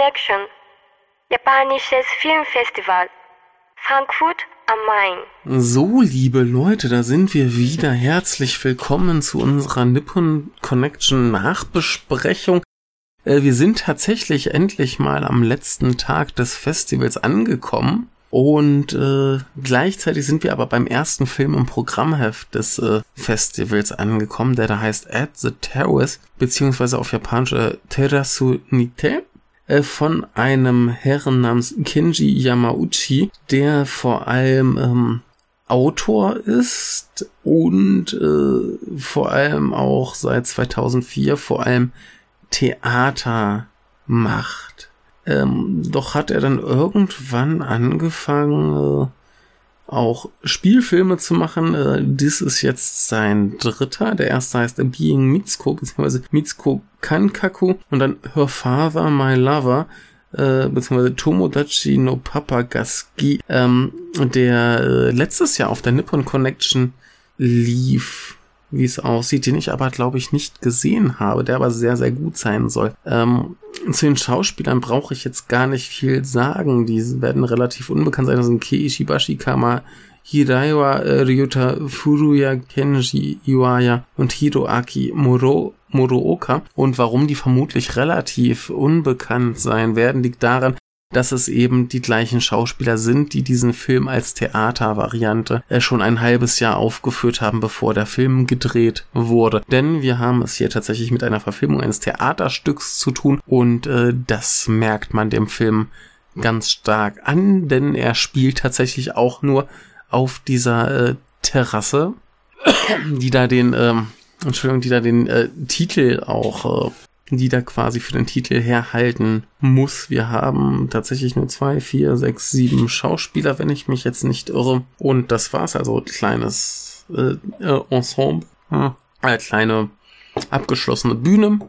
Connection, japanisches Filmfestival, Frankfurt am Main. So, liebe Leute, da sind wir wieder. Herzlich willkommen zu unserer Nippon Connection Nachbesprechung. Äh, wir sind tatsächlich endlich mal am letzten Tag des Festivals angekommen. Und äh, gleichzeitig sind wir aber beim ersten Film im Programmheft des äh, Festivals angekommen, der da heißt At the Terrace, beziehungsweise auf Japanisch äh, Terrasunite, äh, von einem Herren namens Kenji Yamauchi, der vor allem ähm, Autor ist und äh, vor allem auch seit 2004 vor allem Theater macht. Ähm, doch hat er dann irgendwann angefangen, äh, auch Spielfilme zu machen. Äh, dies ist jetzt sein dritter. Der erste heißt Being Mitsuko, beziehungsweise Mitsuko Kankaku. Und dann Her Father, My Lover, äh, beziehungsweise Tomodachi no Papagaski, ähm, der äh, letztes Jahr auf der Nippon Connection lief wie es aussieht, den ich aber, glaube ich, nicht gesehen habe, der aber sehr, sehr gut sein soll. Ähm, zu den Schauspielern brauche ich jetzt gar nicht viel sagen. Die werden relativ unbekannt sein. Das sind Kei Ishibashi, Kama Hiraiwa, äh, Ryuta Furuya, Kenji Iwaya und Hiroaki Muro, Muruoka. Und warum die vermutlich relativ unbekannt sein werden, liegt daran, dass es eben die gleichen Schauspieler sind, die diesen Film als Theatervariante äh, schon ein halbes Jahr aufgeführt haben, bevor der Film gedreht wurde. Denn wir haben es hier tatsächlich mit einer Verfilmung eines Theaterstücks zu tun und äh, das merkt man dem Film ganz stark an, denn er spielt tatsächlich auch nur auf dieser äh, Terrasse, die da den, ähm, Entschuldigung, die da den äh, Titel auch äh, die da quasi für den Titel herhalten muss. Wir haben tatsächlich nur zwei, vier, sechs, sieben Schauspieler, wenn ich mich jetzt nicht irre. Und das war's, also kleines äh, äh, Ensemble, äh, kleine abgeschlossene Bühne.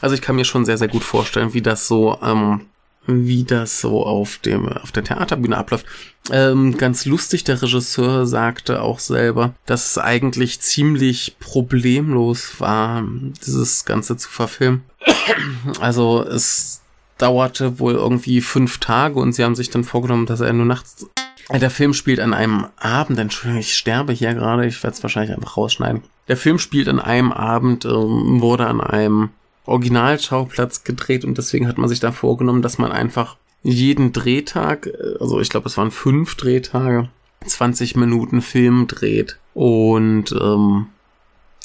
Also ich kann mir schon sehr, sehr gut vorstellen, wie das so ähm, wie das so auf dem auf der Theaterbühne abläuft. Ähm, ganz lustig, der Regisseur sagte auch selber, dass es eigentlich ziemlich problemlos war, dieses Ganze zu verfilmen. Also es dauerte wohl irgendwie fünf Tage und sie haben sich dann vorgenommen, dass er nur nachts. Der Film spielt an einem Abend, Entschuldigung, ich sterbe hier gerade, ich werde es wahrscheinlich einfach rausschneiden. Der Film spielt an einem Abend, ähm, wurde an einem Originalschauplatz gedreht und deswegen hat man sich da vorgenommen, dass man einfach jeden Drehtag, äh, also ich glaube es waren fünf Drehtage, 20 Minuten Film dreht. Und ähm,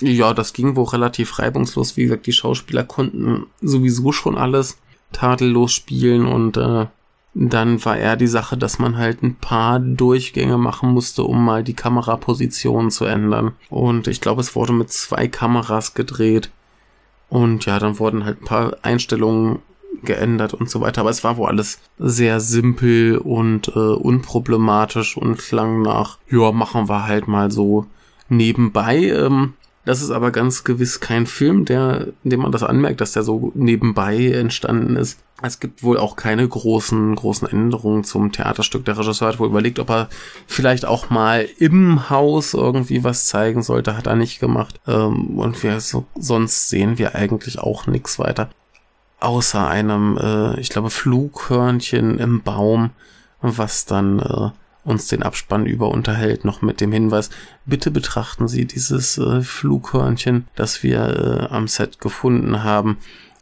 ja, das ging wohl relativ reibungslos. Wie gesagt, die Schauspieler konnten sowieso schon alles tadellos spielen und äh, dann war eher die Sache, dass man halt ein paar Durchgänge machen musste, um mal die Kameraposition zu ändern. Und ich glaube, es wurde mit zwei Kameras gedreht. Und ja, dann wurden halt ein paar Einstellungen geändert und so weiter. Aber es war wohl alles sehr simpel und äh, unproblematisch und klang nach, ja, machen wir halt mal so nebenbei. Ähm, das ist aber ganz gewiss kein Film, der, dem man das anmerkt, dass der so nebenbei entstanden ist. Es gibt wohl auch keine großen, großen Änderungen zum Theaterstück. Der Regisseur hat wohl überlegt, ob er vielleicht auch mal im Haus irgendwie was zeigen sollte. Hat er nicht gemacht. Ähm, und wir so, sonst sehen wir eigentlich auch nichts weiter. Außer einem, äh, ich glaube, Flughörnchen im Baum, was dann äh, uns den Abspann über unterhält, noch mit dem Hinweis, bitte betrachten Sie dieses äh, Flughörnchen, das wir äh, am Set gefunden haben.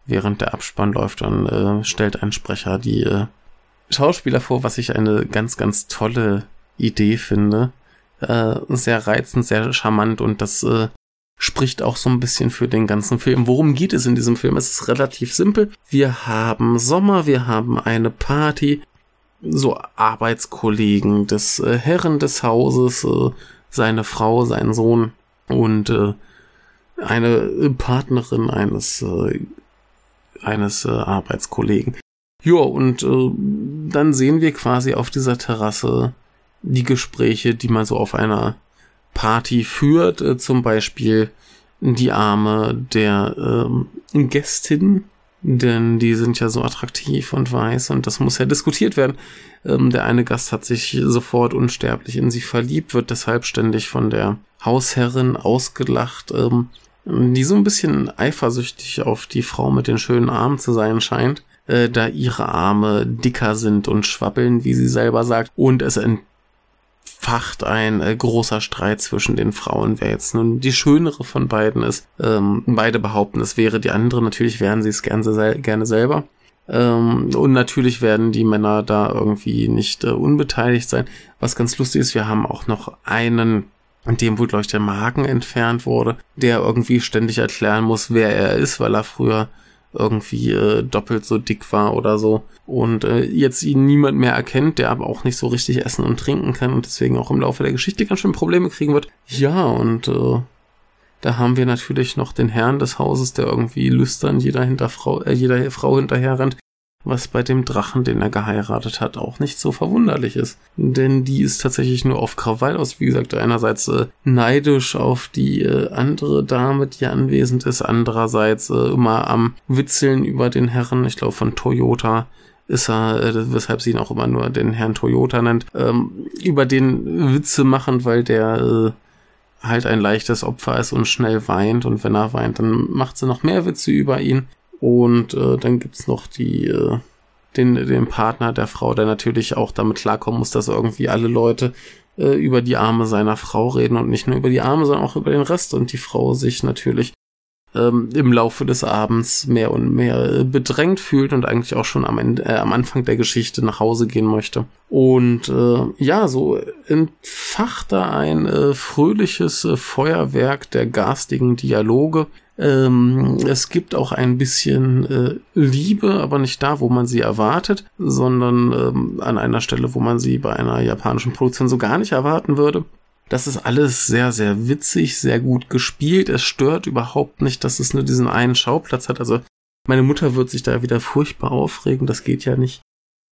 Während der Abspann läuft, dann äh, stellt ein Sprecher die äh, Schauspieler vor, was ich eine ganz, ganz tolle Idee finde. Äh, sehr reizend, sehr charmant und das äh, spricht auch so ein bisschen für den ganzen Film. Worum geht es in diesem Film? Es ist relativ simpel. Wir haben Sommer, wir haben eine Party, so Arbeitskollegen des äh, Herren des Hauses, äh, seine Frau, sein Sohn und äh, eine Partnerin eines äh, eines äh, Arbeitskollegen. Ja, und äh, dann sehen wir quasi auf dieser Terrasse die Gespräche, die man so auf einer Party führt, äh, zum Beispiel die Arme der ähm, Gästin, denn die sind ja so attraktiv und weiß und das muss ja diskutiert werden. Ähm, der eine Gast hat sich sofort unsterblich in sie verliebt, wird deshalb ständig von der Hausherrin ausgelacht, ähm, die so ein bisschen eifersüchtig auf die Frau mit den schönen Armen zu sein scheint. äh, da ihre Arme dicker sind und schwabbeln, wie sie selber sagt. Und es entfacht ein äh, großer Streit zwischen den Frauen, wer jetzt nun die schönere von beiden ist. Ähm, beide behaupten, es wäre die andere. Natürlich wären sie es gerne, gerne selber. Ähm, und natürlich werden die Männer da irgendwie nicht äh, unbeteiligt sein. Was ganz lustig ist, wir haben auch noch einen, an dem wohl, glaube ich, der Magen entfernt wurde, der irgendwie ständig erklären muss, wer er ist, weil er früher irgendwie äh, doppelt so dick war oder so und äh, jetzt ihn niemand mehr erkennt, der aber auch nicht so richtig essen und trinken kann und deswegen auch im Laufe der Geschichte ganz schön Probleme kriegen wird. Ja, und äh, da haben wir natürlich noch den Herrn des Hauses, der irgendwie lüstern jeder, hinter Frau, äh, jeder Frau hinterher rennt, was bei dem Drachen, den er geheiratet hat, auch nicht so verwunderlich ist. Denn die ist tatsächlich nur auf Krawall aus. Wie gesagt, einerseits äh, neidisch auf die äh, andere Dame, die anwesend ist, andererseits äh, immer am Witzeln über den Herren, ich glaube von Toyota ist er, äh, weshalb sie ihn auch immer nur den Herrn Toyota nennt, ähm, über den Witze machen, weil der äh, halt ein leichtes Opfer ist und schnell weint. Und wenn er weint, dann macht sie noch mehr Witze über ihn. Und äh, dann gibt's noch die, äh, den, den Partner der Frau, der natürlich auch damit klarkommen muss, dass irgendwie alle Leute äh, über die Arme seiner Frau reden und nicht nur über die Arme, sondern auch über den Rest. Und die Frau sich natürlich ähm, im Laufe des Abends mehr und mehr äh, bedrängt fühlt und eigentlich auch schon am, Ende, äh, am Anfang der Geschichte nach Hause gehen möchte. Und äh, ja, so entfacht da ein äh, fröhliches äh, Feuerwerk der garstigen Dialoge. Ähm, es gibt auch ein bisschen äh, Liebe, aber nicht da, wo man sie erwartet, sondern ähm, an einer Stelle, wo man sie bei einer japanischen Produktion so gar nicht erwarten würde. Das ist alles sehr, sehr witzig, sehr gut gespielt. Es stört überhaupt nicht, dass es nur diesen einen Schauplatz hat. Also meine Mutter wird sich da wieder furchtbar aufregen, das geht ja nicht.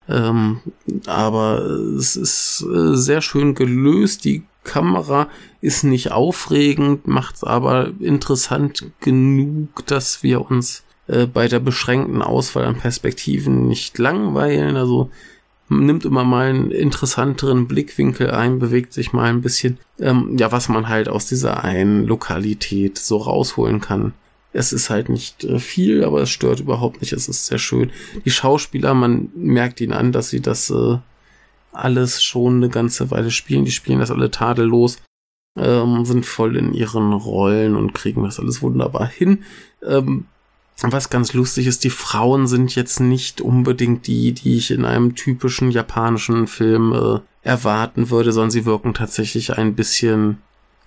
Ähm, aber es ist äh, sehr schön gelöst. Die Kamera ist nicht aufregend, macht es aber interessant genug, dass wir uns äh, bei der beschränkten Auswahl an Perspektiven nicht langweilen. Also nimmt immer mal einen interessanteren Blickwinkel ein, bewegt sich mal ein bisschen, ähm, ja, was man halt aus dieser einen Lokalität so rausholen kann. Es ist halt nicht äh, viel, aber es stört überhaupt nicht. Es ist sehr schön. Die Schauspieler, man merkt ihnen an, dass sie das äh, alles schon eine ganze Weile spielen. Die spielen das alle tadellos, ähm, sind voll in ihren Rollen und kriegen das alles wunderbar hin. Ähm, was ganz lustig ist, die Frauen sind jetzt nicht unbedingt die, die ich in einem typischen japanischen Film äh, erwarten würde, sondern sie wirken tatsächlich ein bisschen,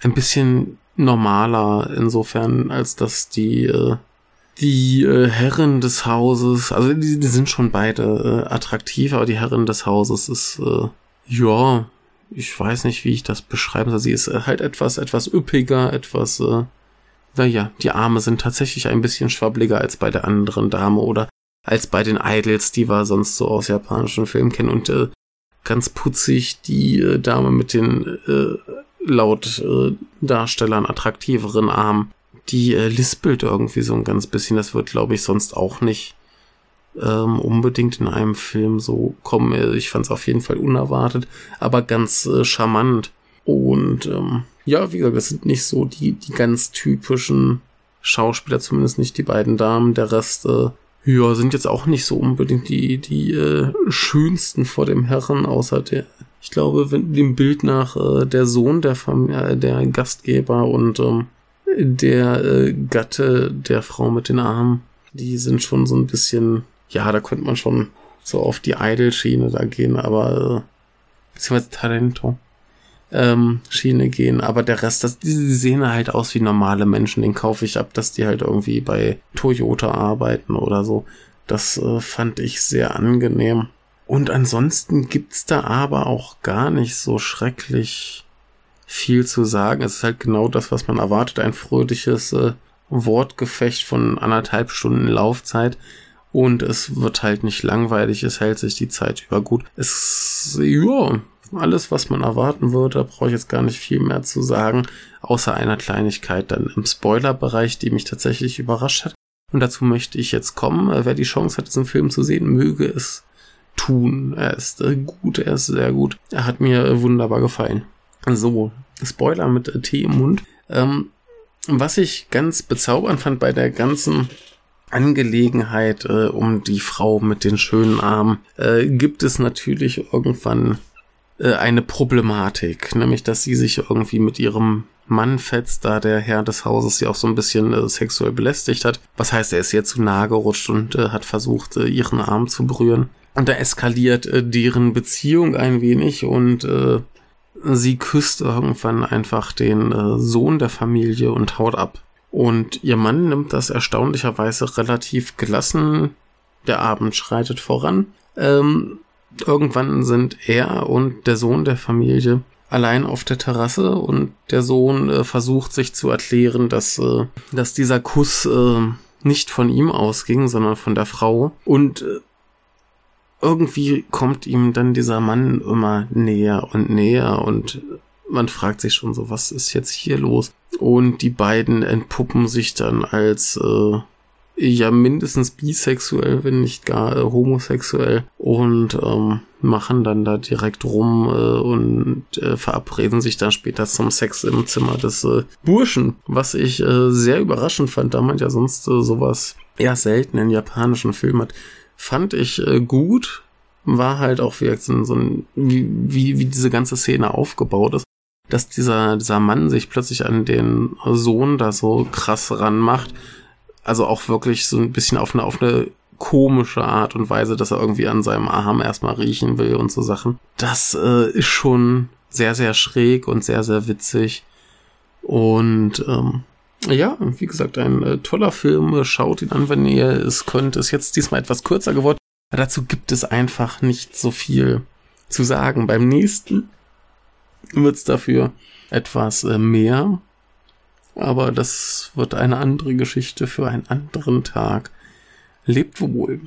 ein bisschen normaler insofern, als dass die, äh, die äh, Herren des Hauses, also die, die sind schon beide äh, attraktiv, aber die Herren des Hauses ist, äh, ja, ich weiß nicht, wie ich das beschreiben soll. Sie ist äh, halt etwas, etwas üppiger, etwas, äh, naja, die Arme sind tatsächlich ein bisschen schwabbliger als bei der anderen Dame oder als bei den Idols, die wir sonst so aus japanischen Filmen kennen und äh, ganz putzig die äh, Dame mit den äh, laut äh, Darstellern attraktiveren Armen, die äh, lispelt irgendwie so ein ganz bisschen. Das wird, glaube ich, sonst auch nicht ähm, unbedingt in einem Film so kommen. Äh, ich fand es auf jeden Fall unerwartet, aber ganz äh, charmant. Und ähm, ja, wie gesagt, das sind nicht so die, die ganz typischen Schauspieler, zumindest nicht die beiden Damen. Der Rest, äh, ja, sind jetzt auch nicht so unbedingt die, die äh, schönsten vor dem Herren, außer der, ich glaube, wenn dem Bild nach äh, der Sohn der Familie, äh, der Gastgeber und ähm, der äh, Gatte der Frau mit den Armen, die sind schon so ein bisschen, ja, da könnte man schon so auf die Idol-Schiene da gehen, aber äh, beziehungsweise Talento ähm, Schiene gehen, aber der Rest, das, die, die sehen halt aus wie normale Menschen, den kaufe ich ab, dass die halt irgendwie bei Toyota arbeiten oder so. Das äh, fand ich sehr angenehm. Und ansonsten gibt's da aber auch gar nicht so schrecklich viel zu sagen. Es ist halt genau das, was man erwartet. Ein fröhliches äh, Wortgefecht von anderthalb Stunden Laufzeit. Und es wird halt nicht langweilig, es hält sich die Zeit über gut. Es, ja, alles, was man erwarten würde. Da brauche ich jetzt gar nicht viel mehr zu sagen, außer einer Kleinigkeit dann im Spoiler-Bereich, die mich tatsächlich überrascht hat. Und dazu möchte ich jetzt kommen. Äh, wer die Chance hat, diesen Film zu sehen, möge es tun. Er ist äh, gut, er ist sehr gut. Er hat mir äh, wunderbar gefallen. So, Spoiler mit Tee im Mund. Ähm, was ich ganz bezaubernd fand bei der ganzen Angelegenheit äh, um die Frau mit den schönen Armen äh, gibt es natürlich irgendwann äh, eine Problematik, nämlich dass sie sich irgendwie mit ihrem Mann fetzt, da der Herr des Hauses sie auch so ein bisschen äh, sexuell belästigt hat. Was heißt, er ist ihr zu nahe gerutscht und äh, hat versucht, äh, ihren Arm zu berühren. Und da eskaliert äh, deren Beziehung ein wenig und äh, sie küsst irgendwann einfach den äh, Sohn der Familie und haut ab. Und ihr Mann nimmt das erstaunlicherweise relativ gelassen. Der Abend schreitet voran. Ähm, irgendwann sind er und der Sohn der Familie allein auf der Terrasse und der Sohn äh, versucht sich zu erklären, dass, äh, dass dieser Kuss äh, nicht von ihm ausging, sondern von der Frau. Und äh, irgendwie kommt ihm dann dieser Mann immer näher und näher und man fragt sich schon so, was ist jetzt hier los? Und die beiden entpuppen sich dann als äh, ja mindestens bisexuell, wenn nicht gar äh, homosexuell und ähm, machen dann da direkt rum äh, und äh, verabreden sich dann später zum Sex im Zimmer des äh, Burschen, was ich äh, sehr überraschend fand, da man ja sonst äh, sowas eher selten in japanischen Filmen hat. Fand ich äh, gut, war halt auch wie, so ein, wie, wie, wie diese ganze Szene aufgebaut ist dass dieser, dieser Mann sich plötzlich an den Sohn da so krass ranmacht. Also auch wirklich so ein bisschen auf eine, auf eine komische Art und Weise, dass er irgendwie an seinem Arm erstmal riechen will und so Sachen. Das äh, ist schon sehr, sehr schräg und sehr, sehr witzig. Und ähm, ja, wie gesagt, ein äh, toller Film. Schaut ihn an, wenn ihr es könnt. Ist jetzt diesmal etwas kürzer geworden. Aber dazu gibt es einfach nicht so viel zu sagen. Beim nächsten wird es dafür etwas äh, mehr. Aber das wird eine andere Geschichte für einen anderen Tag. Lebt wohl.